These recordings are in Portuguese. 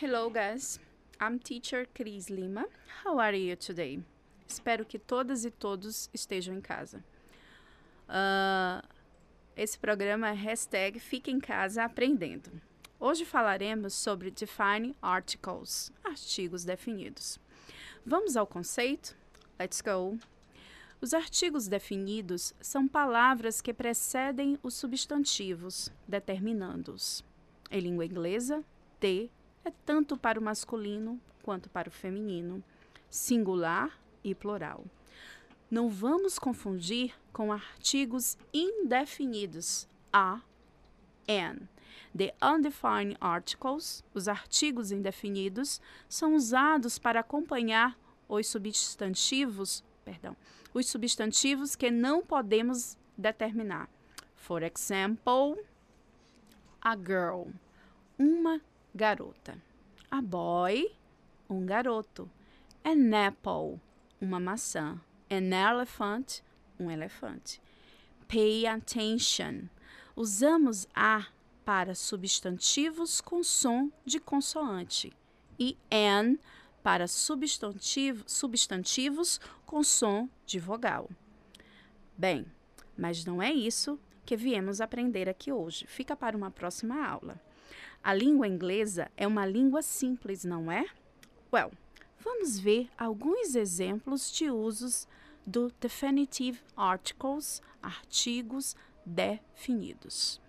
Hello, guys. I'm teacher Cris Lima. How are you today? Espero que todas e todos estejam em casa. Uh, esse programa é hashtag Fica em Casa Aprendendo. Hoje falaremos sobre Define Articles, artigos definidos. Vamos ao conceito? Let's go! Os artigos definidos são palavras que precedem os substantivos, determinando-os. Em língua inglesa, de é tanto para o masculino quanto para o feminino, singular e plural. Não vamos confundir com artigos indefinidos, a, an. The undefined articles, os artigos indefinidos, são usados para acompanhar os substantivos, perdão, os substantivos que não podemos determinar. For example, a girl, uma garota. A boy, um garoto. An apple, uma maçã. An elephant, um elefante. Pay attention. Usamos a para substantivos com som de consoante e an para substantivo, substantivos com som de vogal. Bem, mas não é isso que viemos aprender aqui hoje. Fica para uma próxima aula. A língua inglesa é uma língua simples, não é? Well, vamos ver alguns exemplos de usos do definitive articles, artigos definidos.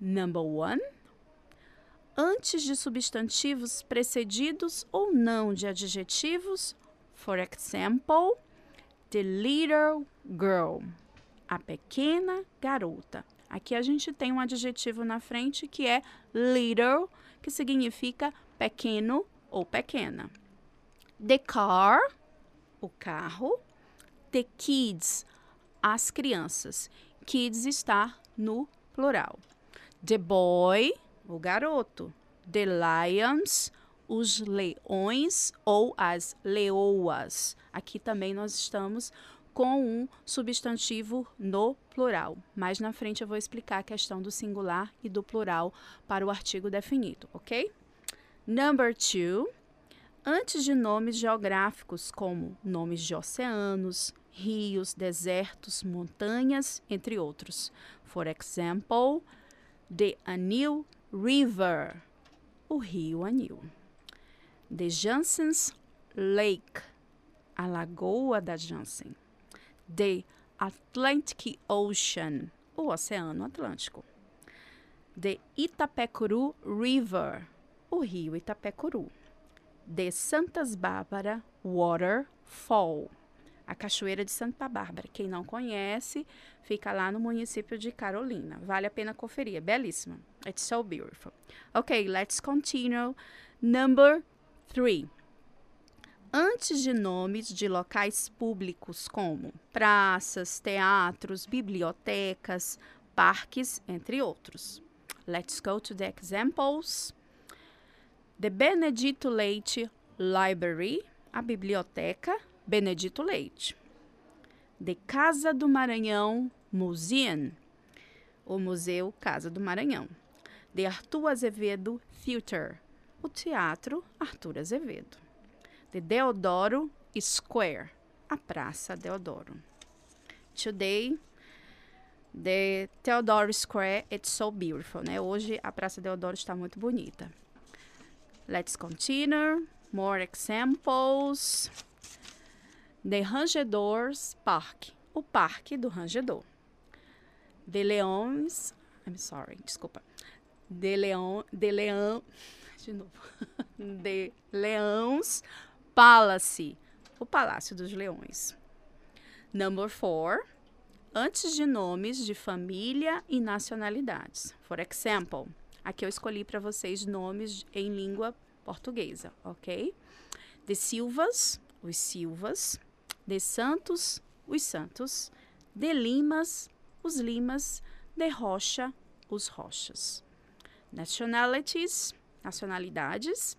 Number one, antes de substantivos precedidos ou não de adjetivos, for example, the little girl, a pequena garota. Aqui a gente tem um adjetivo na frente que é little, que significa pequeno ou pequena. The car, o carro. The kids, as crianças. Kids está no plural. The boy, o garoto. The lions, os leões ou as leoas. Aqui também nós estamos com um substantivo no plural. Mais na frente eu vou explicar a questão do singular e do plural para o artigo definido, ok? Number two. Antes de nomes geográficos, como nomes de oceanos, rios, desertos, montanhas, entre outros. For example, the Anil River, o rio Anil. The Jansen's Lake, a lagoa da Jansen. The Atlantic Ocean, o Oceano Atlântico. The Itapecuru River, o rio Itapecuru. The Santas Bárbara Waterfall, a Cachoeira de Santa Bárbara. Quem não conhece, fica lá no município de Carolina. Vale a pena conferir, é belíssima. It's so beautiful. Okay, let's continue. Number three. Antes de nomes de locais públicos como praças, teatros, bibliotecas, parques, entre outros. Let's go to the examples. The Benedito Leite Library, a biblioteca Benedito Leite. The Casa do Maranhão Museum, o Museu Casa do Maranhão. The Arthur Azevedo Theater, o Teatro Arthur Azevedo. The Deodoro Square, a Praça Deodoro. Today, the Theodore Square, it's so beautiful, né? Hoje a Praça Deodoro está muito bonita. Let's continue. More examples. The Rangedors Park, o Parque do Rangedor. De Leões, I'm sorry, desculpa. De Leão, de Leão, de novo. De Leões Palace, o Palácio dos Leões. Number four, antes de nomes de família e nacionalidades. For example, aqui eu escolhi para vocês nomes em língua portuguesa, ok? De Silvas, os Silvas de Santos, os Santos, de Limas, os Limas, de Rocha, os Rochas. Nationalities, nacionalidades,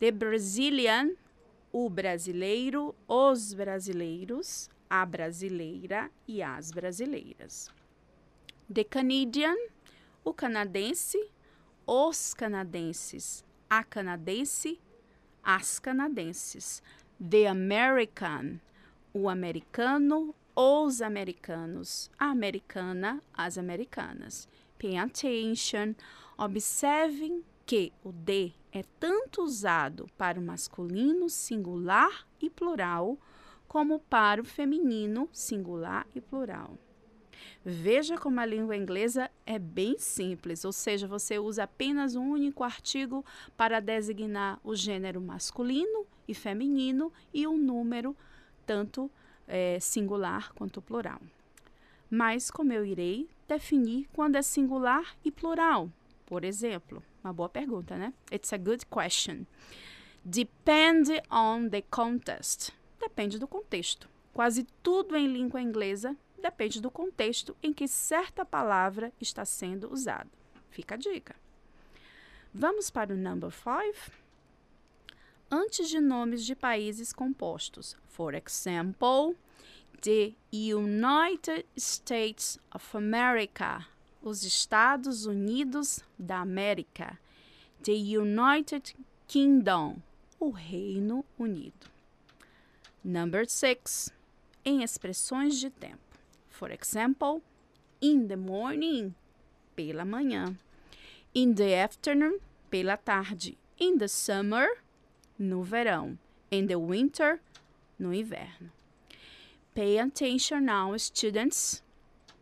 de Brazilian, o brasileiro, os brasileiros, a brasileira e as brasileiras. The Canadian, o canadense, os canadenses, a canadense, as canadenses. The American, o americano, os americanos. A americana, as americanas. Pay attention. Observem que o de é tanto usado para o masculino singular e plural, como para o feminino singular e plural. Veja como a língua inglesa é bem simples, ou seja, você usa apenas um único artigo para designar o gênero masculino e feminino e um número tanto é, singular quanto plural. Mas, como eu irei definir quando é singular e plural? Por exemplo, uma boa pergunta, né? It's a good question. Depend on the context. Depende do contexto. Quase tudo em língua inglesa depende do contexto em que certa palavra está sendo usada. Fica a dica. Vamos para o number 5. Antes de nomes de países compostos. For example, the United States of America. Os Estados Unidos da América. The United Kingdom. O Reino Unido. Number 6. Em expressões de tempo. For example, in the morning, pela manhã. In the afternoon, pela tarde. In the summer, no verão. In the winter, no inverno. Pay attention now, students.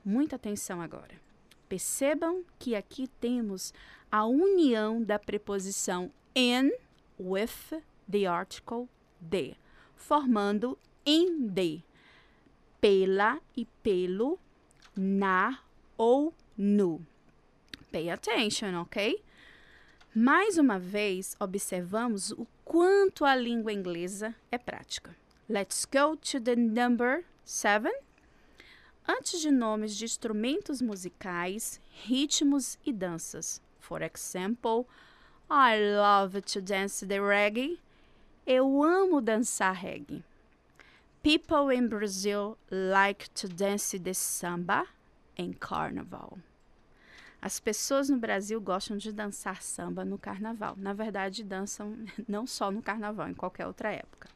Muita atenção agora. Percebam que aqui temos a união da preposição in with the article de, formando in the pela e pelo, na ou no. Pay attention, ok? Mais uma vez, observamos o quanto a língua inglesa é prática. Let's go to the number seven. Antes de nomes de instrumentos musicais, ritmos e danças. For example, I love to dance the reggae. Eu amo dançar reggae. People in Brazil like to dance the samba em carnaval. As pessoas no Brasil gostam de dançar samba no carnaval. Na verdade, dançam não só no carnaval, em qualquer outra época.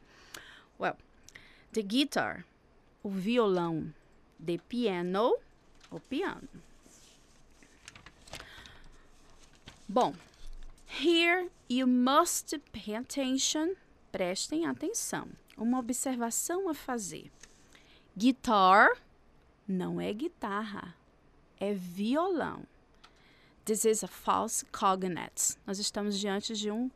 Well, the guitar, o violão, the piano, o piano. Bom, here you must pay attention, prestem atenção uma observação a fazer. Guitar não é guitarra, é violão. This is a false cognate. Nós estamos diante de um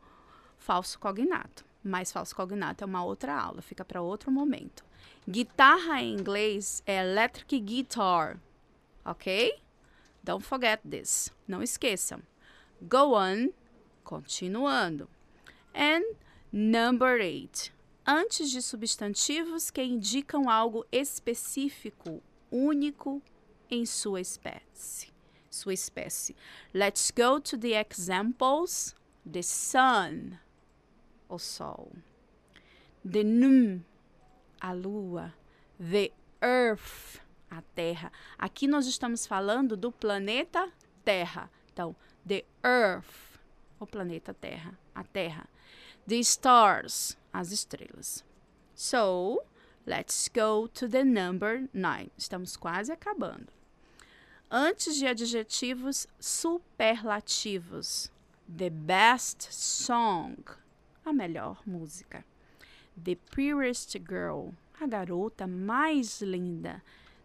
falso cognato. Mas falso cognato é uma outra aula, fica para outro momento. Guitarra em inglês é electric guitar, ok? Don't forget this. Não esqueçam. Go on, continuando. And number eight antes de substantivos que indicam algo específico, único em sua espécie. Sua espécie. Let's go to the examples. The sun, o sol. The moon, a lua. The earth, a terra. Aqui nós estamos falando do planeta Terra. Então, the earth, o planeta Terra, a Terra. The stars, as estrelas. So, let's go to the number nine. Estamos quase acabando. Antes de adjetivos superlativos. The best song. A melhor música. The prettiest girl. A garota mais linda.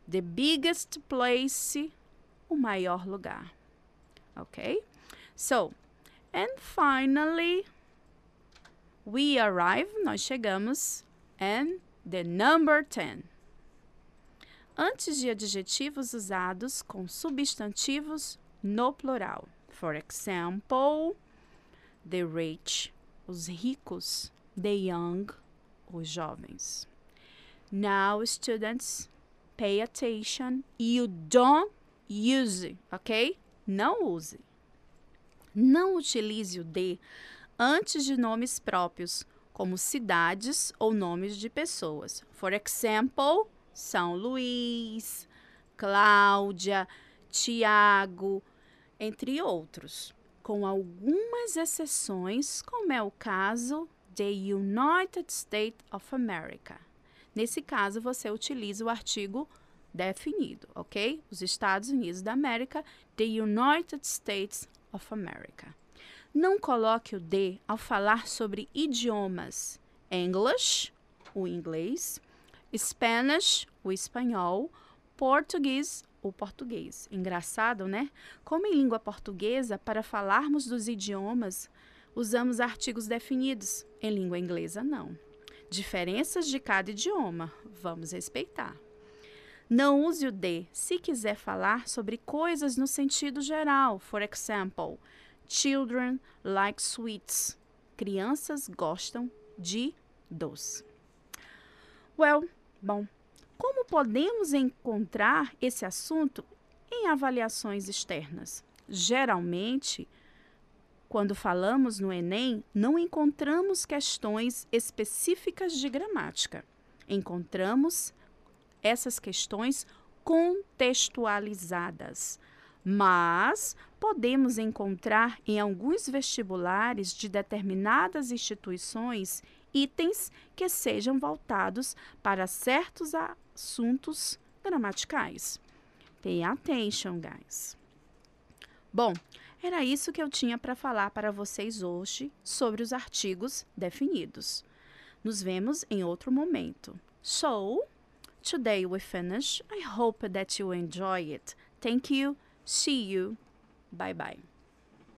The biggest place. O maior lugar. Ok? So, and finally, We arrive, nós chegamos, and the number 10. Antes de adjetivos usados com substantivos no plural. For example, the rich, os ricos, the young, os jovens. Now, students, pay attention. You don't use, ok? Não use. Não utilize o de antes de nomes próprios, como cidades ou nomes de pessoas. For example, São Luís, Cláudia, Tiago, entre outros. Com algumas exceções, como é o caso the United States of America. Nesse caso, você utiliza o artigo definido, ok? Os Estados Unidos da América, the United States of America. Não coloque o de ao falar sobre idiomas. English, o inglês, Spanish, o espanhol, português, o português. Engraçado, né? Como em língua portuguesa, para falarmos dos idiomas, usamos artigos definidos. Em língua inglesa, não. Diferenças de cada idioma, vamos respeitar. Não use o de se quiser falar sobre coisas no sentido geral. For example, children like sweets. Crianças gostam de doce. Well, bom, como podemos encontrar esse assunto em avaliações externas? Geralmente, quando falamos no Enem, não encontramos questões específicas de gramática. Encontramos essas questões contextualizadas. Mas podemos encontrar em alguns vestibulares de determinadas instituições itens que sejam voltados para certos assuntos gramaticais. Pay attention, guys. Bom, era isso que eu tinha para falar para vocês hoje sobre os artigos definidos. Nos vemos em outro momento. So, today we finish. I hope that you enjoy it. Thank you. See you. Bye bye.